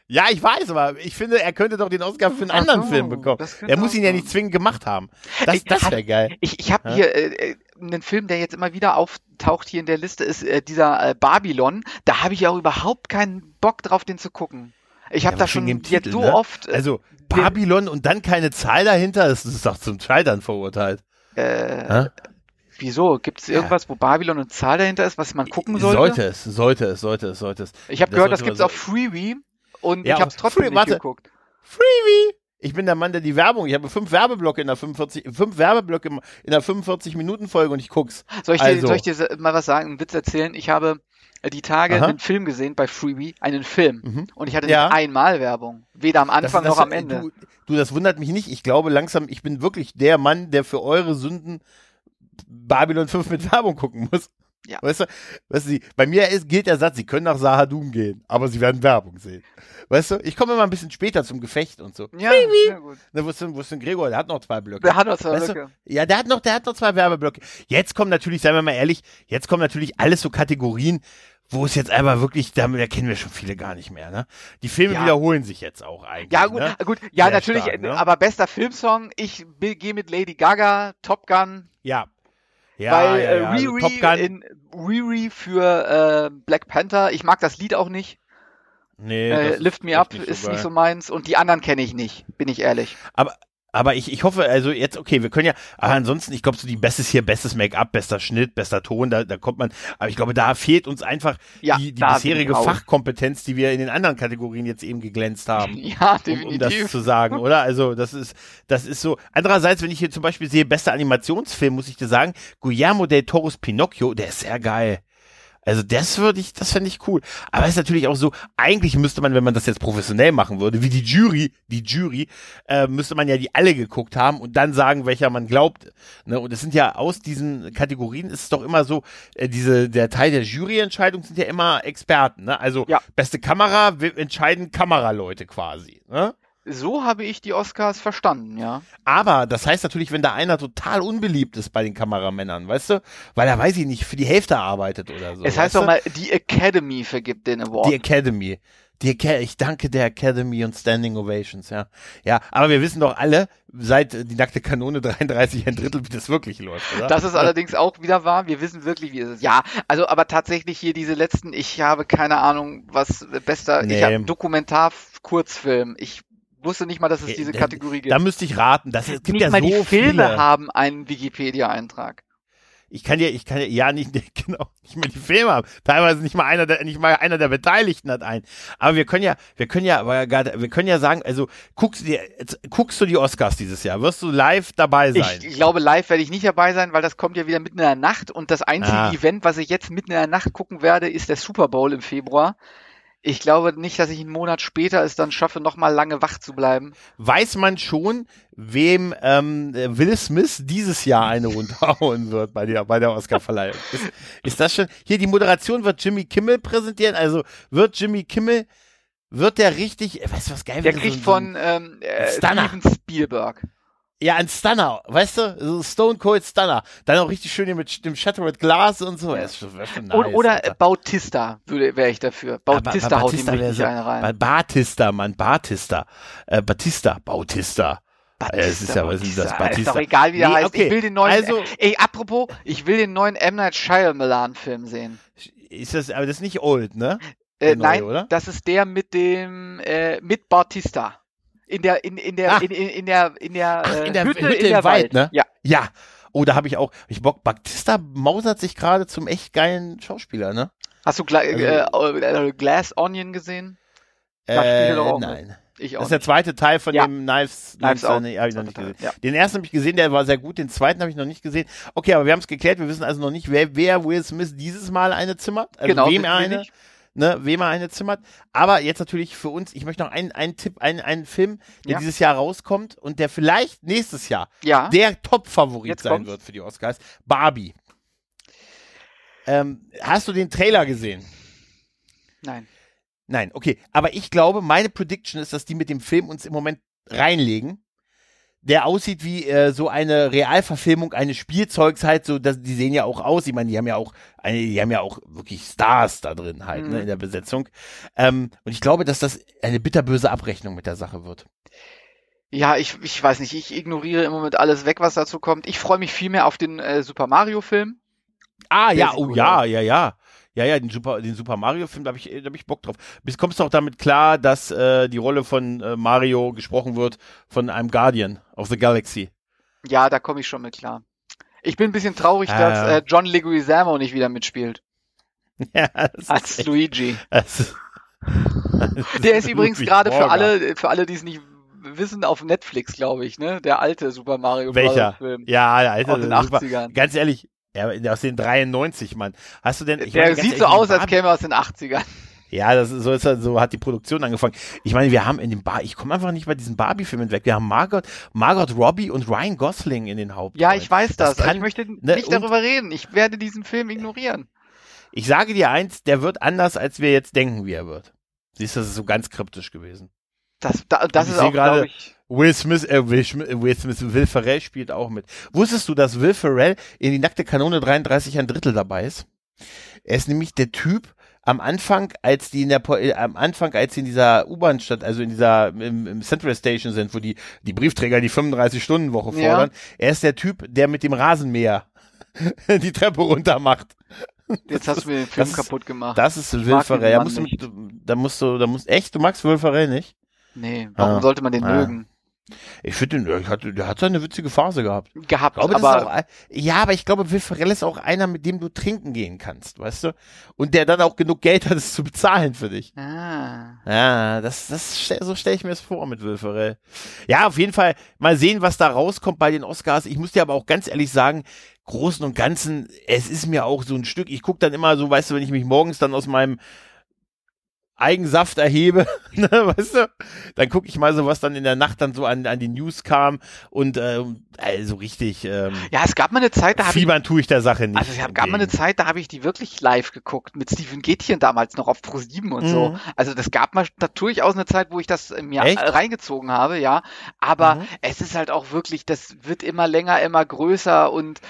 Ja, ich weiß, aber ich finde, er könnte doch den Oscar für einen anderen so, Film bekommen. Er muss ihn ja sein. nicht zwingend gemacht haben. Das, Ich- das wäre geil. Ich, ich habe Ja. hier äh, einen Film, der jetzt immer wieder auftaucht hier in der Liste, ist äh, dieser äh, Babylon. Da habe ich auch überhaupt keinen Bock drauf, den zu gucken. Ich habe Ja, da schon jetzt Titel, so ne? oft. Äh, Also, Babylon und dann keine Zahl dahinter, das ist doch zum Scheitern verurteilt. äh, wieso? Gibt es Ja. irgendwas, wo Babylon eine Zahl dahinter ist, was man gucken sollte? Sollte es, sollte es, sollte es, sollte es. Ich habe gehört, das gibt's man auf Freebie und Ja, ich habe es trotzdem Free- nicht warte. geguckt. Freebie! Ich bin der Mann, der die Werbung, ich habe fünf Werbeblöcke in der 45, fünf Werbeblöcke in der 45 Minuten Folge und ich guck's. Soll ich, dir, Also. soll ich dir mal was sagen, einen Witz erzählen? Ich habe äh, die Tage Aha. einen Film gesehen bei Freebie, einen Film. Mhm. Und ich hatte Ja. nicht einmal Werbung. Weder am Anfang Das- das- noch am Ende. Du, du, das wundert mich nicht. Ich glaube langsam, ich bin wirklich der Mann, der für eure Sünden Babylon 5 mit Werbung gucken muss. Ja. Weißt du, weißt du, bei mir ist, gilt der Satz, sie können nach Sahadum gehen, aber sie werden Werbung sehen. Weißt du, ich komme immer ein bisschen später zum Gefecht und so. Ja, sehr gut. Na, wo ist denn, wo ist denn Gregor? Der hat noch zwei Blöcke. Der hat noch zwei Weißt du, Blöcke. Ja, der hat noch, der hat noch zwei Werbeblöcke. Jetzt kommen natürlich, seien wir mal ehrlich, jetzt kommen natürlich alles so Kategorien, wo es jetzt einfach wirklich, da, da kennen wir schon viele gar nicht mehr, ne? Die Filme Ja. wiederholen sich jetzt auch eigentlich. Ja, gut, ne? gut. Ja, Sehr natürlich, stark, ne? aber bester Filmsong, ich gehe mit Lady Gaga, Top Gun, Ja. Ja, weil ja, äh, ja. Also Riri, Top Gun. in, Riri für äh, Black Panther, ich mag das Lied auch nicht. nee, Äh, Lift Me Up nicht ist geil. nicht so meins und die anderen kenne ich nicht, bin ich ehrlich. Aber, aber ich, ich hoffe, also jetzt, okay, wir können ja, aber ansonsten, ich glaube, so die Bestes hier, bestes Make-up, bester Schnitt, bester Ton, da, da kommt man, aber ich glaube, da fehlt uns einfach Ja, die, die bisherige. Fachkompetenz, die wir in den anderen Kategorien jetzt eben geglänzt haben. *laughs* Ja, um, um das definitiv. zu sagen, oder? Also das ist, das ist so. Andererseits, wenn ich hier zum Beispiel sehe, bester Animationsfilm, muss ich dir sagen, Guillermo del Toro's Pinocchio, der ist sehr geil. Also das würde ich, das fände ich cool. Aber es ist natürlich auch so, eigentlich müsste man, wenn man das jetzt professionell machen würde, wie die Jury, die Jury, äh, müsste man ja die alle geguckt haben und dann sagen, welcher man glaubt. Ne? Und es sind ja aus diesen Kategorien ist es doch immer so, äh, diese, der Teil der Juryentscheidung sind ja immer Experten. Ne? Also Ja. beste Kamera wir entscheiden Kameraleute quasi. Ne? So habe ich die Oscars verstanden, ja. Aber das heißt natürlich, wenn da einer total unbeliebt ist bei den Kameramännern, weißt du, weil er, weiß ich nicht, für die Hälfte arbeitet oder so. es heißt doch mal, die Academy vergibt den Award. Die Academy. Die Aca ich danke der Academy und Standing Ovations, ja. Ja, aber wir wissen doch alle, seit die nackte Kanone *laughs* 33 ein Drittel, wie das wirklich läuft, oder? Das ist allerdings auch wieder wahr. Wir wissen wirklich, wie es ist. Ja, also aber tatsächlich hier diese letzten, ich habe keine Ahnung, was bester, Nee. ich habe Dokumentar-Kurzfilm. Ich wusste nicht mal, dass es Äh, diese Kategorie gibt. Da müsste ich raten. Das, es gibt nicht ja mal so die Filme viele. haben einen Wikipedia-Eintrag. Ich kann ja, ich kann ja, ja nicht, *laughs* genau, nicht mal die Filme haben. Teilweise nicht mal einer der, nicht mal einer der Beteiligten hat einen. Aber wir können ja, wir können ja, wir können ja sagen, also guckst du dir, guckst du die Oscars dieses Jahr? Wirst du live dabei sein? Ich glaube, live werde ich nicht dabei sein, weil das kommt ja wieder mitten in der Nacht und das einzige Ah. Event, was ich jetzt mitten in der Nacht gucken werde, ist der Super Bowl im Februar. Ich glaube nicht, dass ich einen Monat später es dann schaffe, nochmal lange wach zu bleiben. Weiß man schon, wem ähm, Will Smith dieses Jahr eine runterhauen wird bei der, bei der Oscarverleihung? Ist, ist das schon? Hier, die Moderation wird Jimmy Kimmel präsentieren. Also wird Jimmy Kimmel, wird der richtig, weißt du was geil Der kriegt so, von ähm, äh. Steven Spielberg. Ja, ein Stunner, weißt du? So Stone Cold Stunner. Dann auch richtig schön hier mit dem Shattered Glass und so. Ja. Ist schon, nice, oder oder Bautista wäre ich dafür. Bautista Ba- Ba- haut ihm Batista richtig so- eine rein. Ba- Batista, Mann, Batista. Äh, Batista, Bautista. Ja, es ist ja, was ist das? Ist Batista. doch egal, wie der Nee, heißt. okay. Ich will den neuen. Also- ey, apropos, ich will den neuen M Night Shyamalan Film sehen. Ist das, aber das ist nicht old, ne? Äh, neue, nein, oder? das ist der mit dem äh, mit Bautista. In der in in der in, in, in der in der, Ach, äh, in der Hütte, Hütte in im der Wald, Wald, ne? Ja. Ja. Oh, da habe ich auch, ich Bock. Batista mausert sich gerade zum echt geilen Schauspieler, ne? Hast du Gla Also- äh, äh, Glass Onion gesehen? Äh, mit. nein. Ich Das auch ist der zweite Teil von Ja. dem Knives. Knives Out. Nee, hab ich noch nicht gesehen. Ja. Den ersten habe ich gesehen, der war sehr gut. Den zweiten habe ich noch nicht gesehen. Okay, aber wir haben es geklärt. Wir wissen also noch nicht, wer, wer Will Smith dieses Mal eine zimmert. Also Genau, wem er eine, nicht. Ne, wem er eine zimmert. Aber jetzt natürlich für uns, ich möchte noch einen, einen Tipp, einen, einen Film, der Ja. dieses Jahr rauskommt und der vielleicht nächstes Jahr Ja. der Top-Favorit sein kommt's. wird für die Oscars. Barbie. Ähm, hast du den Trailer gesehen? Nein. Nein, okay. Aber ich glaube, meine Prediction ist, dass die mit dem Film uns im Moment reinlegen, der aussieht wie äh, so eine Realverfilmung eines Spielzeugs halt, so, dass, die sehen ja auch aus. Ich meine, die haben ja auch, eine, die haben ja auch wirklich Stars da drin halt, Mhm. ne, in der Besetzung. Ähm, und ich glaube, dass das eine bitterböse Abrechnung mit der Sache wird. Ja, ich, ich weiß nicht, ich ignoriere im Moment alles weg, was dazu kommt. Ich freue mich viel mehr auf den äh, Super Mario Film. Ah, Der ja, oh ja, ja, ja. Ja, ja, den Super, den Super Mario-Film, da habe ich, da hab ich Bock drauf. Bis kommst du auch damit klar, dass äh, die Rolle von äh, Mario gesprochen wird von einem Guardian of the Galaxy. Ja, da komme ich schon mit klar. Ich bin ein bisschen traurig, Ah, dass äh, John Leguizamo nicht wieder mitspielt. *laughs* ja, das Als ist Luigi. das ist, *laughs* Der ist übrigens gerade für alle, für alle, die es nicht wissen, auf Netflix, glaube ich, ne? Der alte Super Mario Welcher? Film. Ja, der alte, Aus den super. 80ern. Ganz ehrlich, ja, aus den 93, Mann. Hast du denn, ich Der meine, sieht so ehrlich, aus, als käme er aus den 80ern. Ja, das ist, so ist so hat die Produktion angefangen. Ich meine, wir haben in dem Bar, ich komme einfach nicht bei diesen Barbie-Filmen weg. Wir haben Margot, Margot Robbie und Ryan Gosling in den Hauptrollen. Ja, ich weiß das. Das kann- ich möchte ne, nicht und- darüber reden. Ich werde diesen Film ignorieren. Ich sage dir eins, der wird anders, als wir jetzt denken, wie er wird. Siehst du, das ist so ganz kryptisch gewesen. Das, da, das Ich ist auch, glaube ich. Will Smith, äh, Will, Will Smith, Will Ferrell spielt auch mit. Wusstest du, dass Will Ferrell in die nackte Kanone 33 ein Drittel dabei ist? Er ist nämlich der Typ am Anfang, als die in der äh, am Anfang, als sie in dieser U-Bahn stadt, also in dieser im, im Central Station sind, wo die die Briefträger die 35 Stunden Woche Ja. fordern. Er ist der Typ, der mit dem Rasenmäher *laughs* die Treppe runter macht. Jetzt hast du mir den das Film ist- kaputt gemacht. Das ist Will Ferrell. Da musst, du, da musst du, da musst echt, du magst Will Ferrell nicht? Nee, warum Ah. sollte man den Ah. mögen? Ich finde, der hat, der hat seine witzige Phase gehabt. Gehabt, glaube, das aber auch, ja, aber ich glaube, Will Ferrell ist auch einer, mit dem du trinken gehen kannst, weißt du? Und der dann auch genug Geld hat, es zu bezahlen für dich. ah, Ja, das, das, so stelle ich mir es vor mit Will Ferrell. Ja, auf jeden Fall mal sehen, was da rauskommt bei den Oscars. Ich muss dir aber auch ganz ehrlich sagen, Großen und Ganzen, es ist mir auch so ein Stück, ich gucke dann immer so, weißt du, wenn ich mich morgens dann aus meinem Eigensaft erhebe, *laughs* ne, weißt du, dann gucke ich mal so, was dann in der Nacht dann so an, an die News kam und ähm, also richtig ähm, ja, es gab mal eine Zeit, da habe ich fiebern tue ich der Sache nicht. Also es gab mal eine. Zeit, da habe ich die wirklich live geguckt, mit Steven Gätchen damals noch auf Pro7 und so. Mhm. Also das gab mal da durchaus eine Zeit, wo ich das mir Echt? reingezogen habe, ja. Aber Mhm. es ist halt auch wirklich, das wird immer länger, immer größer und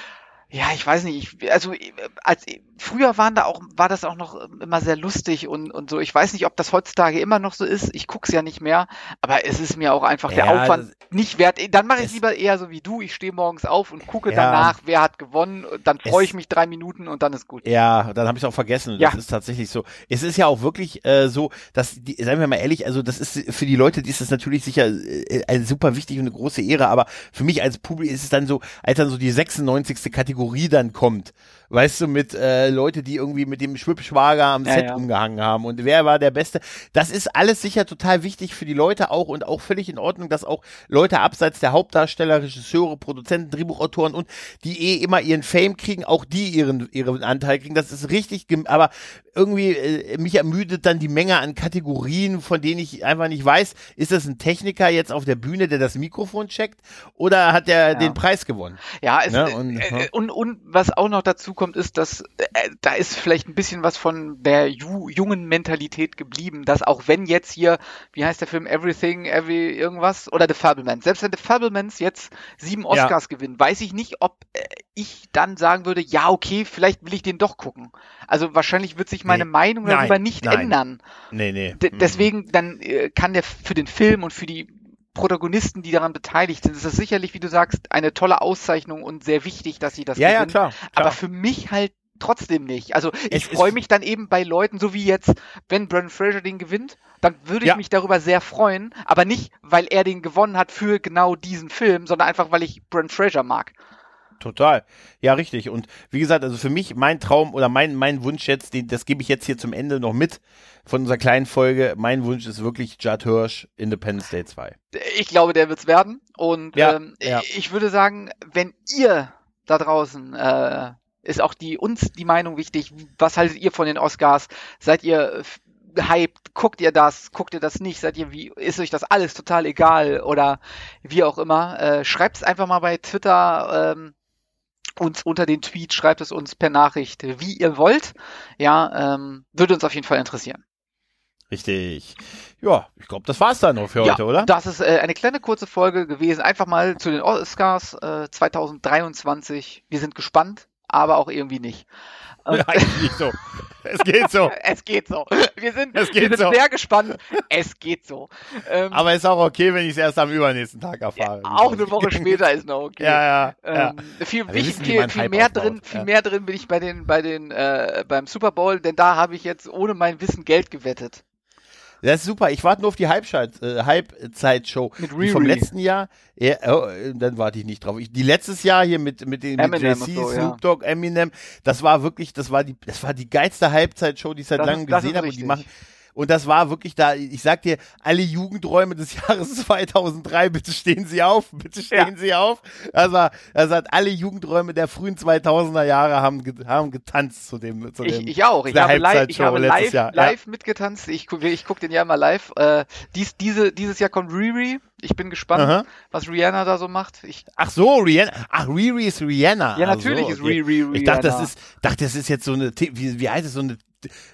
ja, ich weiß nicht, ich, also äh, als früher waren da auch, war das auch noch ähm, immer sehr lustig und, und so. Ich weiß nicht, ob das heutzutage immer noch so ist. Ich guck's ja nicht mehr, aber es ist mir auch einfach der Ja, Aufwand nicht wert. Dann mache ich es- lieber eher so wie du. Ich stehe morgens auf und gucke Ja. danach, wer hat gewonnen. Dann freue ich mich drei Minuten und dann ist gut. Ja, dann habe ich auch vergessen. Ja. Das ist tatsächlich so. Es ist ja auch wirklich äh, so, dass, die, seien wir mal ehrlich, also das ist für die Leute, die ist das natürlich sicher äh, äh, super wichtig und eine große Ehre, aber für mich als Publikum ist es dann so, als dann so die 96. Kategorie dann kommt, weißt du, mit äh, Leute, die irgendwie mit dem Schwippschwager am Ja, Set ja. umgehangen haben und wer war der Beste. Das ist alles sicher total wichtig für die Leute auch und auch völlig in Ordnung, dass auch Leute abseits der Hauptdarsteller, Regisseure, Produzenten, Drehbuchautoren und die eh immer ihren Fame kriegen, auch die ihren, ihren Anteil kriegen. Das ist richtig, aber irgendwie, äh, mich ermüdet dann die Menge an Kategorien, von denen ich einfach nicht weiß, ist das ein Techniker jetzt auf der Bühne, der das Mikrofon checkt oder hat der Ja. den Preis gewonnen? Ja, es, äh, und- äh, und, und was auch noch dazu kommt, ist, dass äh, da ist vielleicht ein bisschen was von der ju jungen Mentalität geblieben, dass auch wenn jetzt hier, wie heißt der Film, Everything, Every irgendwas oder The Fablemans, selbst wenn The Fablemans jetzt sieben Oscars gewinnen, weiß ich nicht, ob äh, ich dann sagen würde, ja, okay, vielleicht will ich den doch gucken. Also wahrscheinlich wird sich meine Nee. Meinung Nein, darüber nicht nein. ändern. Nee, nee. D Mhm. deswegen dann äh, kann der für den Film und für die Protagonisten, die daran beteiligt sind, ist das sicherlich, wie du sagst, eine tolle Auszeichnung und sehr wichtig, dass sie das Ja, ja, gewinnen. klar. klar. Aber für mich halt trotzdem nicht. Also ich freue mich dann eben bei Leuten, so wie jetzt, wenn Brandon Fraser den gewinnt, dann würde ich Ja. mich darüber sehr freuen, aber nicht, weil er den gewonnen hat für genau diesen Film, sondern einfach, weil ich Brandon Fraser mag. Total. Ja, richtig. Und wie gesagt, also für mich mein Traum oder mein, mein Wunsch jetzt, den, das gebe ich jetzt hier zum Ende noch mit von unserer kleinen Folge. Mein Wunsch ist wirklich Judd Hirsch, Independence Day 2. Ich glaube, der wird's werden. Und Ja, ähm, ja. ich würde sagen, wenn ihr da draußen äh, ist auch die uns die Meinung wichtig. Was haltet ihr von den Oscars? Seid ihr hyped? Guckt ihr das? Guckt ihr das nicht? Seid ihr wie ist euch das alles total egal oder wie auch immer? Äh, schreibt es einfach mal bei Twitter ähm, uns unter den Tweet, schreibt es uns per Nachricht, wie ihr wollt. Ja, ähm, würde uns auf jeden Fall interessieren. Richtig. Ja, ich glaube, das war's dann noch für ja, heute, oder? Das ist äh, eine kleine kurze Folge gewesen. Einfach mal zu den Oscars äh, 2023. Wir sind gespannt, aber auch irgendwie nicht. *laughs* Ja, eigentlich so. Es geht so. *laughs* es geht so. Wir sind, Es geht wir sind so. sehr gespannt. Es geht so. Ähm, Aber ist auch okay, wenn ich es erst am übernächsten Tag erfahre. auch eine Woche später ist noch okay. Ja, ja, ja. Ähm, viel, wir viel, wissen, viel, viel mehr aufbaut, drin, viel ja. mehr drin bin ich bei den, bei den, äh, beim Super Bowl, denn da habe ich jetzt ohne mein Wissen Geld gewettet. Das ist super. Ich warte nur auf die Halbzeit, äh, Halbzeitshow. Mit Die vom letzten Jahr. Ja, oh, dann warte ich nicht drauf. Ich, die letztes Jahr hier mit mit den mit JC, so. Snoop Dogg, Eminem, das war wirklich, das war die, das war die geilste Halbzeitshow, die ich seit langem gesehen habe. Und die machen und das war wirklich da, ich sag dir, alle Jugendräume des *laughs* Jahres 2003, bitte stehen Sie auf, bitte stehen Ja. Sie auf. Also, also hat alle Jugendräume der frühen 2000er Jahre haben, haben getanzt zu dem, zu dem Ich, ich auch. Ich habe live, ich habe letztes live, Jahr, ja. live mitgetanzt. Ich, gu- ich gucke den ja immer live. Äh, dies, diese, dieses Jahr kommt Riri. Ich bin gespannt, Aha. was Rihanna da so macht. Ich, Ach so, Rihanna. Ach, Riri ist Rihanna. ja, natürlich so, ist okay. Riri Rihanna. Ich dachte, das ist, dachte, das ist jetzt so eine, wie, wie heißt es, so eine,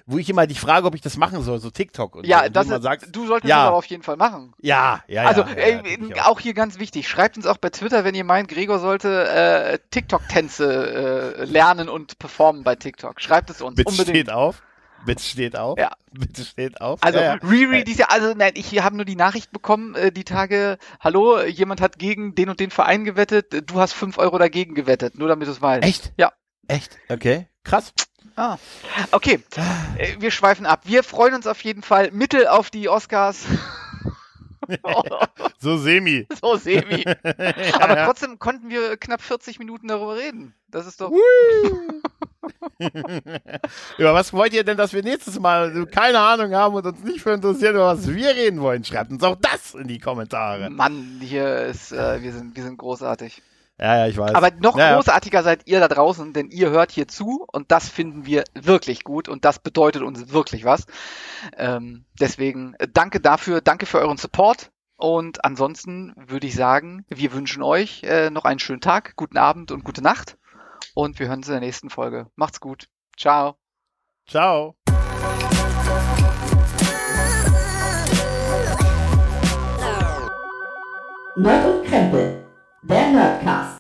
wo ich immer dich frage, ob ich das machen soll, so TikTok. Und so. Ja, Und das ist, sagst, du solltest ja. das aber auf jeden Fall machen. ja, ja, also, ja, ey, ja, ich auch. hier ganz wichtig, schreibt uns auch bei Twitter, wenn ihr meint, Gregor sollte äh, TikTok-Tänze äh, lernen und performen bei TikTok. Schreibt es uns Bitte unbedingt. steht auf. Bitte steht auf. Ja. Bitte steht auf. Also ja, ja. Riri, die ist ja, also nein, ich habe nur die Nachricht bekommen, äh, die Tage, hallo, jemand hat gegen den und den Verein gewettet, äh, du hast fünf Euro dagegen gewettet, nur damit du es weißt. Echt? Ja. Echt? Okay. Krass. Ah. Okay, äh, wir schweifen ab. Wir freuen uns auf jeden Fall mittel auf die Oscars. *laughs* So semi. so semi. *laughs* Aber trotzdem konnten wir knapp 40 Minuten darüber reden. Das ist doch. *laughs* Über was wollt ihr denn, dass wir nächstes Mal keine Ahnung haben und uns nicht für interessieren, über was wir reden wollen? Schreibt uns auch das in die Kommentare. Mann, hier ist, äh, wir sind, wir sind großartig. Ja, ja, ich weiß. Aber noch ja, ja. großartiger seid ihr da draußen, denn ihr hört hier zu und das finden wir wirklich gut und das bedeutet uns wirklich was. Ähm, deswegen äh, danke dafür, danke für euren Support und ansonsten würde ich sagen, wir wünschen euch äh, noch einen schönen Tag, guten Abend und gute Nacht und wir hören uns in der nächsten Folge. Macht's gut. Ciao. Ciao. Nerd und Krempel, Dennercast.